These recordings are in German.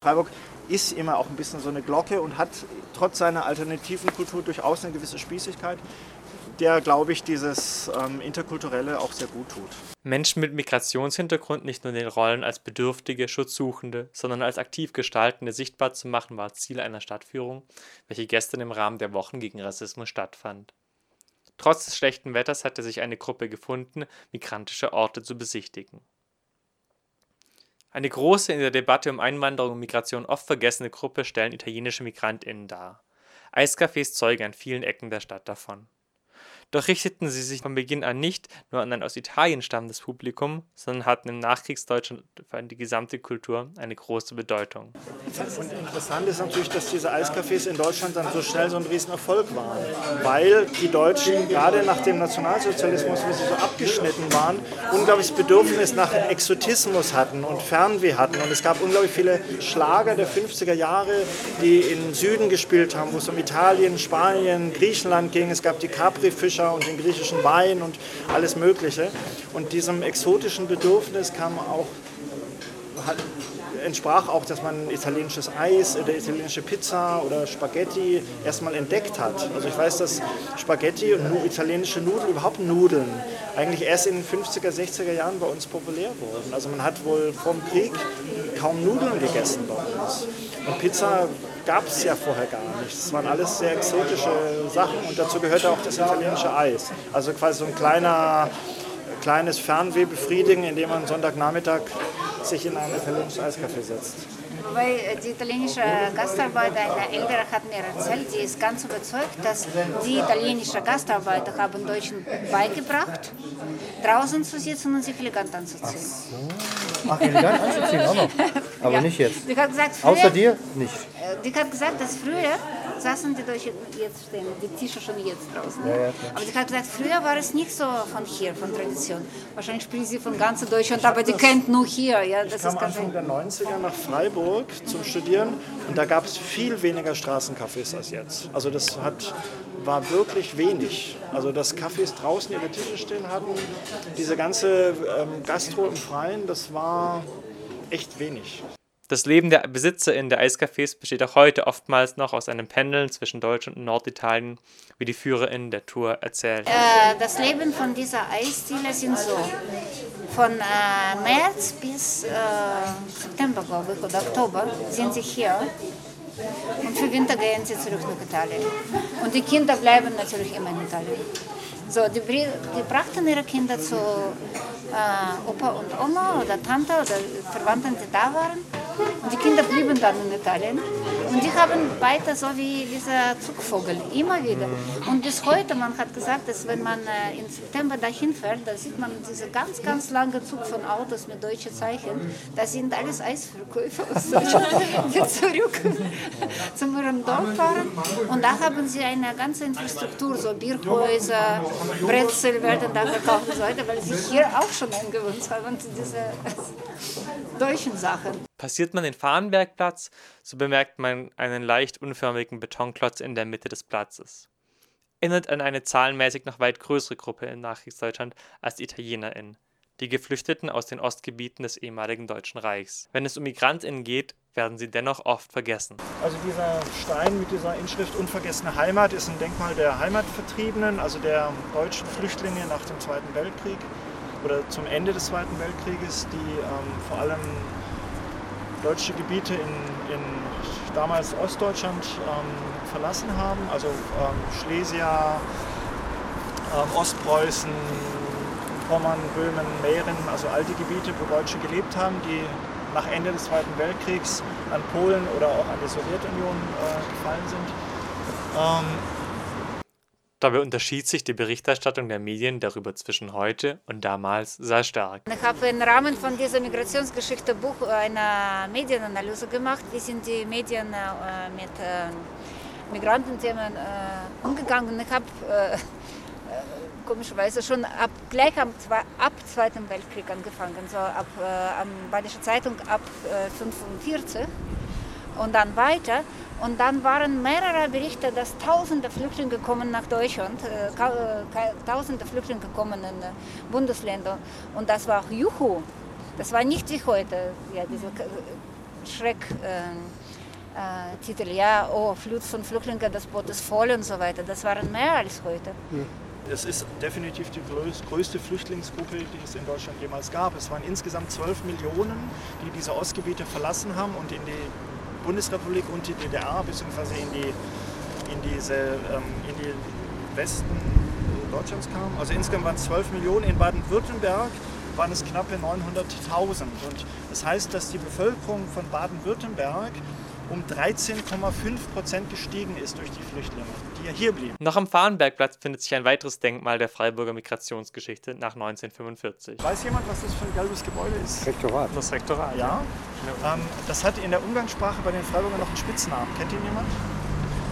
Freiburg ist immer auch ein bisschen so eine Glocke und hat trotz seiner alternativen Kultur durchaus eine gewisse Spießigkeit, der, glaube ich, dieses ähm, Interkulturelle auch sehr gut tut. Menschen mit Migrationshintergrund nicht nur in den Rollen als Bedürftige, Schutzsuchende, sondern als aktiv Gestaltende sichtbar zu machen, war Ziel einer Stadtführung, welche gestern im Rahmen der Wochen gegen Rassismus stattfand. Trotz des schlechten Wetters hatte sich eine Gruppe gefunden, migrantische Orte zu besichtigen. Eine große in der Debatte um Einwanderung und Migration oft vergessene Gruppe stellen italienische MigrantInnen dar. Eiscafés zeugen an vielen Ecken der Stadt davon. Doch richteten sie sich von Beginn an nicht nur an ein aus Italien stammendes Publikum, sondern hatten im Nachkriegsdeutschland für die gesamte Kultur eine große Bedeutung. Und interessant ist natürlich, dass diese Eiscafés in Deutschland dann so schnell so ein Riesenerfolg waren, weil die Deutschen gerade nach dem Nationalsozialismus, wo sie so abgeschnitten waren, unglaubliches Bedürfnis nach Exotismus hatten und Fernweh hatten. Und es gab unglaublich viele Schlager der 50er Jahre, die im Süden gespielt haben, wo es um Italien, Spanien, Griechenland ging. Es gab die Capri-Fische Fischer und den griechischen Wein und alles Mögliche. Und diesem exotischen Bedürfnis kam auch, entsprach auch, dass man italienisches Eis oder italienische Pizza oder Spaghetti erstmal entdeckt hat. Also ich weiß, dass Spaghetti und italienische Nudeln, überhaupt Nudeln, eigentlich erst in den 50er, 60er Jahren bei uns populär wurden. Also man hat wohl vom Krieg kaum Nudeln gegessen bei uns. Und Pizza gab es ja vorher gar nicht. Es waren alles sehr exotische Sachen und dazu gehörte auch das italienische Eis. Also quasi so ein kleiner, kleines Fernweh befriedigen, indem man Sonntagnachmittag sich in ein italienisches Eiscafé setzt. Weil äh, die italienische Gastarbeiter, eine Ältere hat mir erzählt, die ist ganz überzeugt, dass die italienischen Gastarbeiter haben Deutschen beigebracht, draußen zu sitzen und sich elegant anzuziehen. Ach, elegant anzuziehen auch noch. Aber Ja. nicht jetzt. Die hat gesagt, früher, Außer dir nicht. äh, Die hat gesagt, dass früher saßen die Deutschen, jetzt stehen die Tische schon jetzt draußen. Ja, ja, aber die hat gesagt, früher war es nicht so von hier, von Tradition. Wahrscheinlich spricht sie von ganz Deutschland, aber die kennt nur hier. Ja, das Ich kam ist Anfang der 90er nach Freiburg zum Studieren und da gab es viel weniger Straßencafés als jetzt. Also das hat, war wirklich wenig. Also dass Cafés draußen ihre Tische stehen hatten, diese ganze ähm, Gastro im Freien, das war echt wenig. Das Leben der BesitzerInnen der Eiscafés besteht auch heute oftmals noch aus einem Pendeln zwischen Deutschland und Norditalien, wie die FührerInnen der Tour erzählen. Äh, das Leben von dieser Eisdiele sind so. Von äh, März bis äh, September, glaube ich, oder Oktober sind sie hier. Und für Winter gehen sie zurück nach Italien. Und die Kinder bleiben natürlich immer in Italien. So, die, die brachten ihre Kinder zu äh, Opa und Oma oder Tante oder Verwandten, die da waren. Und die Kinder blieben dann in Italien. Und die haben weiter so wie dieser Zugvogel, immer wieder. Und bis heute, man hat gesagt, dass wenn man äh, im September dahin fährt, da sieht man diese ganz, ganz lange Zug von Autos mit deutschen Zeichen. Das sind alles Eisverkäufer aus Deutschland, die zurück zu ihrem Dorf fahren. Und da haben sie eine ganze Infrastruktur, so Bierhäuser, Brezel werden da verkauft und so weiter, weil sie hier auch schon eingewöhnt haben diese deutschen Sachen. Passiert man den Fahrenbergplatz, so bemerkt man einen leicht unförmigen Betonklotz in der Mitte des Platzes. Erinnert an eine zahlenmäßig noch weit größere Gruppe in Nachkriegsdeutschland als die ItalienerInnen, die Geflüchteten aus den Ostgebieten des ehemaligen Deutschen Reichs. Wenn es um MigrantInnen geht, werden sie dennoch oft vergessen. Also dieser Stein mit dieser Inschrift Unvergessene Heimat ist ein Denkmal der Heimatvertriebenen, also der deutschen Flüchtlinge nach dem Zweiten Weltkrieg oder zum Ende des Zweiten Weltkrieges, die ähm, vor allem deutsche Gebiete in, in damals Ostdeutschland ähm, verlassen haben, also ähm, Schlesier, ähm, Ostpreußen, Pommern, Böhmen, Mähren, also all die Gebiete, wo Deutsche gelebt haben, die nach Ende des Zweiten Weltkriegs an Polen oder auch an die Sowjetunion äh, gefallen sind. Dabei unterschied sich die Berichterstattung der Medien darüber zwischen heute und damals sehr stark. Ich habe im Rahmen von dieser Migrationsgeschichte Buch eine Medienanalyse gemacht. Wie sind die Medien äh, mit äh, Migrantenthemen äh, umgegangen? Ich habe äh, äh, komischerweise schon ab, gleich am, ab Zweiten Weltkrieg angefangen, so ab äh, am Badische Zeitung ab äh, 45 und dann weiter. Und dann waren mehrere Berichte, dass tausende Flüchtlinge kommen nach Deutschland, äh, äh, tausende Flüchtlinge kommen in äh, Bundesländer. Und das war auch Juhu. Das war nicht wie heute, ja, diese K- Schrecktitel, äh, äh, ja, oh, Flut von Flüchtlingen, das Boot ist voll und so weiter. Das waren mehr als heute. Es ist definitiv die größte Flüchtlingsgruppe, die es in Deutschland jemals gab. Es waren insgesamt 12 Millionen, die diese Ostgebiete verlassen haben und in die Bundesrepublik und die DDR bzw. in die in diese ähm, in die Westen Deutschlands kamen. Also insgesamt waren es 12 Millionen. In Baden-Württemberg waren es knappe 900.000. Und das heißt, dass die Bevölkerung von Baden-Württemberg um 13,5 Prozent gestiegen ist durch die Flüchtlinge, die ja hier blieben. Noch am Fahrenbergplatz findet sich ein weiteres Denkmal der Freiburger Migrationsgeschichte nach 1945. Weiß jemand, was das für ein gelbes Gebäude ist? Rektorat. Das Rektorat. Ja. Ähm, das hat in der Umgangssprache bei den Freiburgern noch einen Spitznamen. Kennt ihn jemand?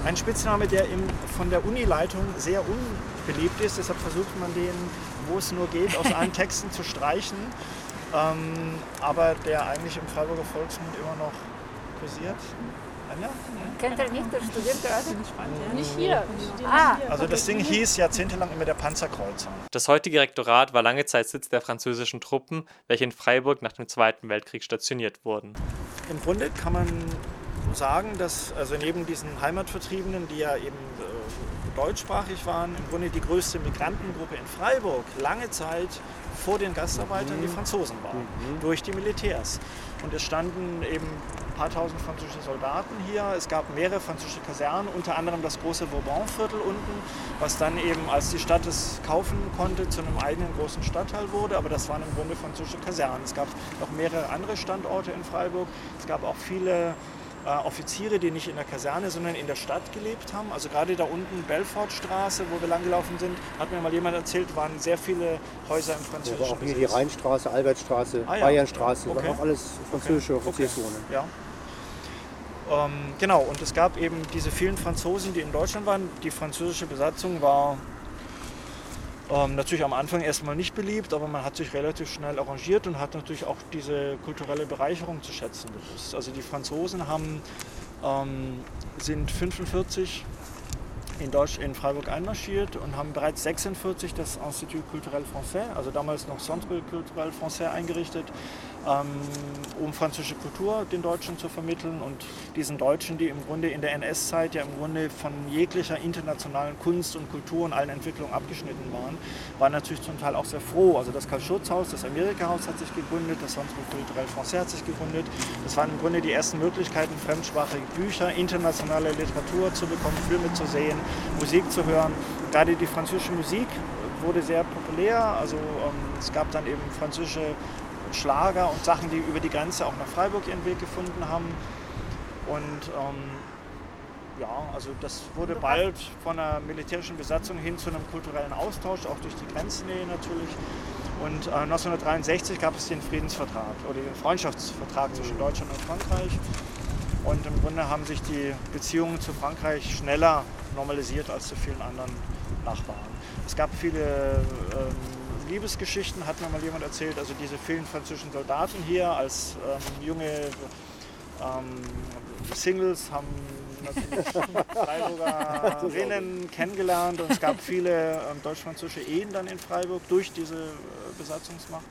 Ein Spitzname, der im, von der Unileitung sehr unbeliebt ist. Deshalb versucht man den, wo es nur geht, aus allen Texten zu streichen. Ähm, aber der eigentlich im Freiburger Volksmund immer noch kursiert. Anja? Kennt er nicht, der studiert gerade? Nicht hier. Ah, Also das Ding hieß jahrzehntelang immer der Panzerkreuzer. Das heutige Rektorat war lange Zeit Sitz der französischen Truppen, welche in Freiburg nach dem Zweiten Weltkrieg stationiert wurden. Im Grunde kann man sagen, dass also neben diesen Heimatvertriebenen, die ja eben äh, deutschsprachig waren, im Grunde die größte Migrantengruppe in Freiburg lange Zeit vor den Gastarbeitern die Franzosen waren, durch die Militärs. Und es standen eben ein paar tausend französische Soldaten hier. Es gab mehrere französische Kasernen, unter anderem das große Vauban-Viertel unten, was dann eben, als die Stadt es kaufen konnte, zu einem eigenen großen Stadtteil wurde. Aber das waren im Grunde französische Kasernen. Es gab noch mehrere andere Standorte in Freiburg. Es gab auch viele Offiziere, die nicht in der Kaserne, sondern in der Stadt gelebt haben. Also gerade da unten Belfortstraße, wo wir langgelaufen sind, hat mir mal jemand erzählt, waren sehr viele Häuser im Aber französischen auch hier die Besitz. Rheinstraße, Albertstraße, Ah, ja. Bayernstraße, Okay. waren auch alles französische Okay. Offizierswohnungen. Ja. Ähm, genau, und es gab eben diese vielen Franzosen, die in Deutschland waren. Die französische Besatzung war ähm, natürlich am Anfang erstmal nicht beliebt, aber man hat sich relativ schnell arrangiert und hat natürlich auch diese kulturelle Bereicherung zu schätzen gewusst. Also die Franzosen haben, ähm, sind 45 in, Deutsch, in Freiburg einmarschiert und haben bereits 46 das Institut Culturel Français, also damals noch Centre Culturel Français eingerichtet, um französische Kultur den Deutschen zu vermitteln und diesen Deutschen, die im Grunde in der NS-Zeit ja im Grunde von jeglicher internationalen Kunst und Kultur und allen Entwicklungen abgeschnitten waren, waren natürlich zum Teil auch sehr froh. Also das Karl-Schurz-Haus, das Amerika-Haus hat sich gegründet, das Centre Culturel Français hat sich gegründet. Das waren im Grunde die ersten Möglichkeiten, fremdsprachige Bücher, internationale Literatur zu bekommen, Filme zu sehen, Musik zu hören. Gerade die französische Musik wurde sehr populär. Also ähm, es gab dann eben französische Schlager und Sachen, die über die Grenze auch nach Freiburg ihren Weg gefunden haben. Und ähm, ja, also das wurde bald von einer militärischen Besatzung hin zu einem kulturellen Austausch, auch durch die Grenznähe natürlich. Und äh, 1963 gab es den Friedensvertrag oder den Freundschaftsvertrag zwischen Deutschland und Frankreich. Und im Grunde haben sich die Beziehungen zu Frankreich schneller normalisiert als zu vielen anderen Nachbarn. Es gab viele ähm, Liebesgeschichten, hat mir mal jemand erzählt. Also diese vielen französischen Soldaten hier als ähm, junge ähm, Singles haben natürlich Freiburgerinnen kennengelernt und es gab viele ähm, deutsch-französische Ehen dann in Freiburg durch diese äh, Besatzungsmacht.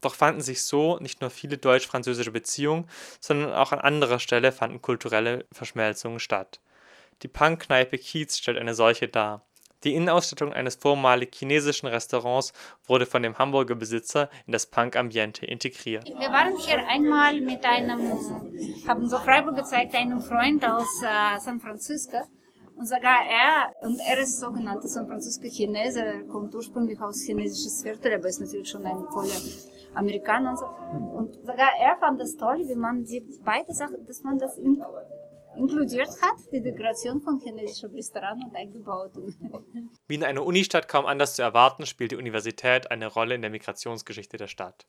Doch fanden sich so nicht nur viele deutsch-französische Beziehungen, sondern auch an anderer Stelle fanden kulturelle Verschmelzungen statt. Die Punk-Kneipe Kiez stellt eine solche dar. Die Innenausstattung eines vormalig chinesischen Restaurants wurde von dem Hamburger Besitzer in das Punk-Ambiente integriert. Wir waren hier einmal mit einem, haben so Freiburg gezeigt, einem Freund aus äh, San Francisco. Und sogar er, und er ist sogenannter San Francisco Chinese, kommt ursprünglich aus chinesisches Viertel, aber ist natürlich schon ein voller Amerikaner und so. Und sogar er fand das toll, wie man die beide Sachen, dass man das in, inkludiert hat, die Integration von chinesischem Restaurant und eingebaut. Wie in einer Unistadt kaum anders zu erwarten, spielt die Universität eine Rolle in der Migrationsgeschichte der Stadt.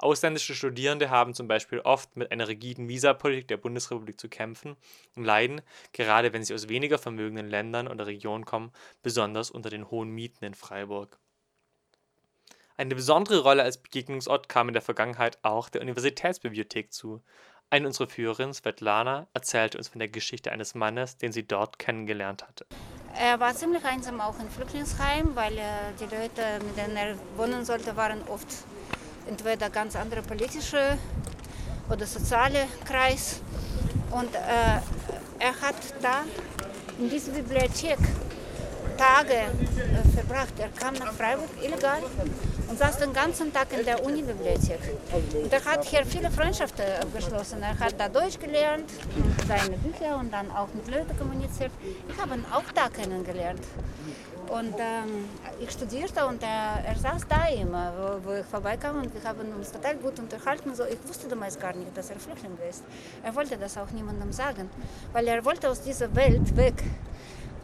Ausländische Studierende haben zum Beispiel oft mit einer rigiden Visapolitik der Bundesrepublik zu kämpfen und leiden, gerade wenn sie aus weniger vermögenden Ländern oder Regionen kommen, besonders unter den hohen Mieten in Freiburg. Eine besondere Rolle als Begegnungsort kam in der Vergangenheit auch der Universitätsbibliothek zu. Eine unserer Führerinnen, Svetlana, erzählte uns von der Geschichte eines Mannes, den sie dort kennengelernt hatte. Er war ziemlich einsam auch im Flüchtlingsheim, weil äh, die Leute, mit denen er wohnen sollte, waren oft entweder ganz andere politische oder soziale Kreis. Und äh, er hat da in dieser Bibliothek Tage äh, verbracht. Er kam nach Freiburg illegal und saß den ganzen Tag in der Unibibliothek. Und er hat hier viele Freundschaften geschlossen. Er hat da Deutsch gelernt, seine Bücher und dann auch mit Leuten kommuniziert. Ich habe ihn auch da kennengelernt. Und ähm, ich studierte und er, er saß da immer, wo, wo, ich vorbeikam und wir haben uns total gut unterhalten. So, ich wusste damals gar nicht, dass er Flüchtling ist. Er wollte das auch niemandem sagen, weil er wollte aus dieser Welt weg.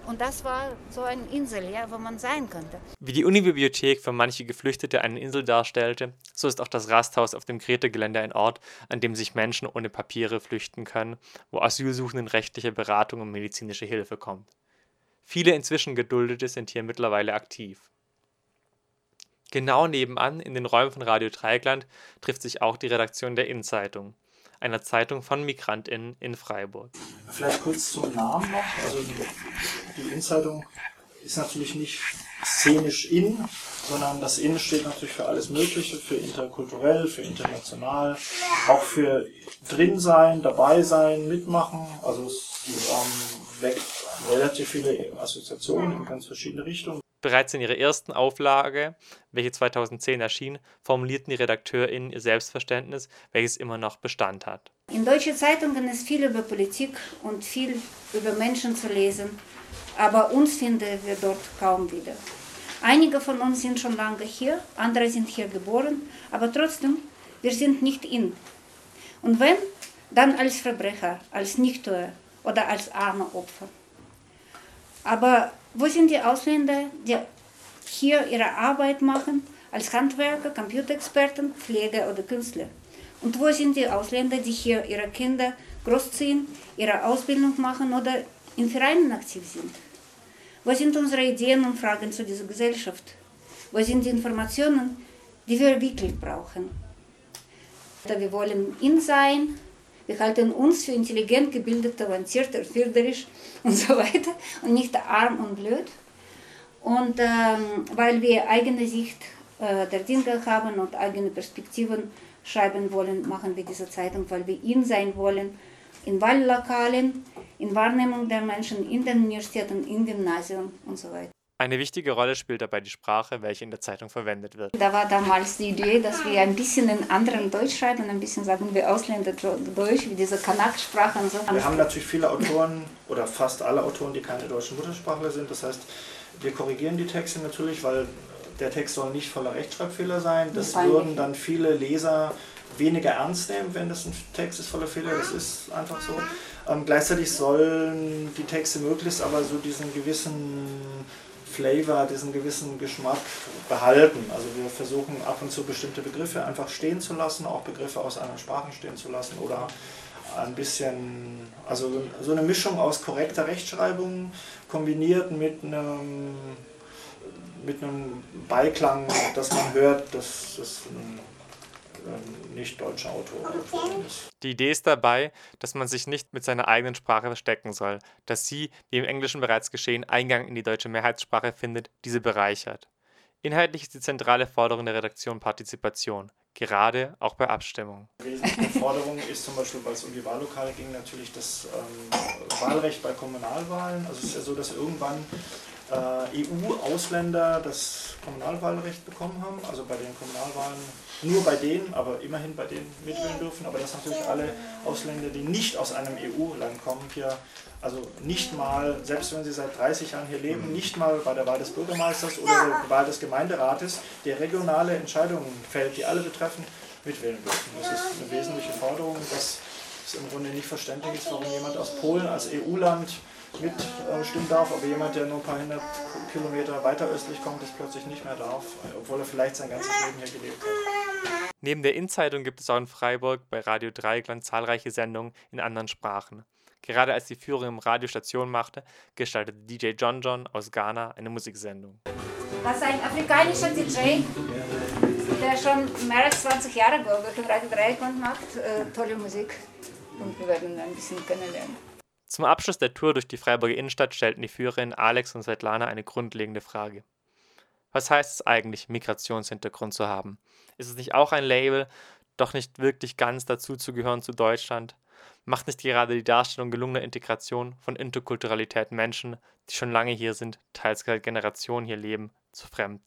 Und das war so eine Insel, ja, wo man sein konnte. Wie die Unibibliothek für manche Geflüchtete eine Insel darstellte, so ist auch das Rasthaus auf dem Grete-Gelände ein Ort, an dem sich Menschen ohne Papiere flüchten können, wo Asylsuchenden rechtliche Beratung und medizinische Hilfe kommt. Viele inzwischen Geduldete sind hier mittlerweile aktiv. Genau nebenan, in den Räumen von Radio Dreieckland, trifft sich auch die Redaktion der Innenzeitung einer Zeitung von MigrantInnen in Freiburg. Vielleicht kurz zum Namen noch. Also die, Innenzeitung ist natürlich nicht szenisch in, sondern das In steht natürlich für alles Mögliche, für interkulturell, für international, auch für drin sein, dabei sein, mitmachen. Also es ähm, weckt relativ viele Assoziationen in ganz verschiedene Richtungen. Bereits in ihrer ersten Auflage, welche 2010 erschien, formulierten die RedakteurInnen ihr Selbstverständnis, welches immer noch Bestand hat. In deutschen Zeitungen ist viel über Politik und viel über Menschen zu lesen, aber uns finden wir dort kaum wieder. Einige von uns sind schon lange hier, andere sind hier geboren, aber trotzdem, wir sind nicht in. Und wenn, dann als Verbrecher, als Nichtuer oder als arme Opfer. Aber wo sind die Ausländer, die hier ihre Arbeit machen, als Handwerker, Computerexperten, Pfleger oder Künstler? Und wo sind die Ausländer, die hier ihre Kinder großziehen, ihre Ausbildung machen oder in Vereinen aktiv sind? Wo sind unsere Ideen und Fragen zu dieser Gesellschaft? Wo sind die Informationen, die wir wirklich brauchen? Wir wollen in sein, wir halten uns für intelligent, gebildet, avanciert, erfinderisch und so weiter und nicht arm und blöd. Und ähm, weil wir eigene Sicht äh, der Dinge haben und eigene Perspektiven schreiben wollen, machen wir diese Zeitung, weil wir in sein wollen, in Wahllokalen, in Wahrnehmung der Menschen, in den Universitäten, in Gymnasien und so weiter. Eine wichtige Rolle spielt dabei die Sprache, welche in der Zeitung verwendet wird. Da war damals die Idee, dass wir ein bisschen in anderen Deutsch schreiben, ein bisschen sagen wir Ausländerdeutsch, wie diese Kanak-Sprache und so. Wir haben natürlich viele Autoren oder fast alle Autoren, die keine deutschen Muttersprachler sind. Das heißt, wir korrigieren die Texte natürlich, weil der Text soll nicht voller Rechtschreibfehler sein. Das würden dann viele Leser weniger ernst nehmen, wenn das ein Text ist voller Fehler. Das ist einfach so. Ähm, gleichzeitig sollen die Texte möglichst aber so diesen gewissen Flavor, diesen gewissen Geschmack behalten. Also wir versuchen ab und zu bestimmte Begriffe einfach stehen zu lassen, auch Begriffe aus anderen Sprachen stehen zu lassen oder ein bisschen, also so eine Mischung aus korrekter Rechtschreibung kombiniert mit einem, mit einem Beiklang, dass man hört, dass das ein nicht deutscher Autor. Die Idee ist dabei, dass man sich nicht mit seiner eigenen Sprache verstecken soll, dass sie, wie im Englischen bereits geschehen, Eingang in die deutsche Mehrheitssprache findet, diese bereichert. Inhaltlich ist die zentrale Forderung der Redaktion Partizipation, gerade auch bei Abstimmungen. Wesentliche Forderung ist zum Beispiel, weil es um die Wahllokale ging, natürlich das ähm, Wahlrecht bei Kommunalwahlen. Also es ist ja so, dass irgendwann EU-Ausländer das Kommunalwahlrecht bekommen haben, also bei den Kommunalwahlen nur bei denen, aber immerhin bei denen mitwählen dürfen, aber dass natürlich alle Ausländer, die nicht aus einem EU-Land kommen, hier. Also nicht mal, selbst wenn sie seit 30 Jahren hier leben, nicht mal bei der Wahl des Bürgermeisters oder der Wahl des Gemeinderates, der regionale Entscheidungen fällt, die alle betreffen, mitwählen dürfen. Das ist eine wesentliche Forderung, dass es im Grunde nicht verständlich ist, warum jemand aus Polen als EU-Land mitstimmen darf, aber jemand, der nur ein paar hundert Kilometer weiter östlich kommt, das plötzlich nicht mehr darf, obwohl er vielleicht sein ganzes Leben hier gelebt hat. Neben der In-Zeitung gibt es auch in Freiburg bei Radio Dreieckland zahlreiche Sendungen in anderen Sprachen. Gerade als die Führung im Radiostation machte, gestaltete DJ John John aus Ghana eine Musiksendung. Das ist ein afrikanischer DJ, der schon mehr als 20 Jahre, in Radio Dreieckland macht. Äh, tolle Musik und wir werden ihn ein bisschen kennenlernen. Zum Abschluss der Tour durch die Freiburger Innenstadt stellten die Führerin Alex und Svetlana eine grundlegende Frage. Was heißt es eigentlich, Migrationshintergrund zu haben? Ist es nicht auch ein Label, doch nicht wirklich ganz dazu zu gehören zu Deutschland? Macht nicht gerade die Darstellung gelungener Integration von Interkulturalität Menschen, die schon lange hier sind, teils Generationen hier leben, zu Fremden?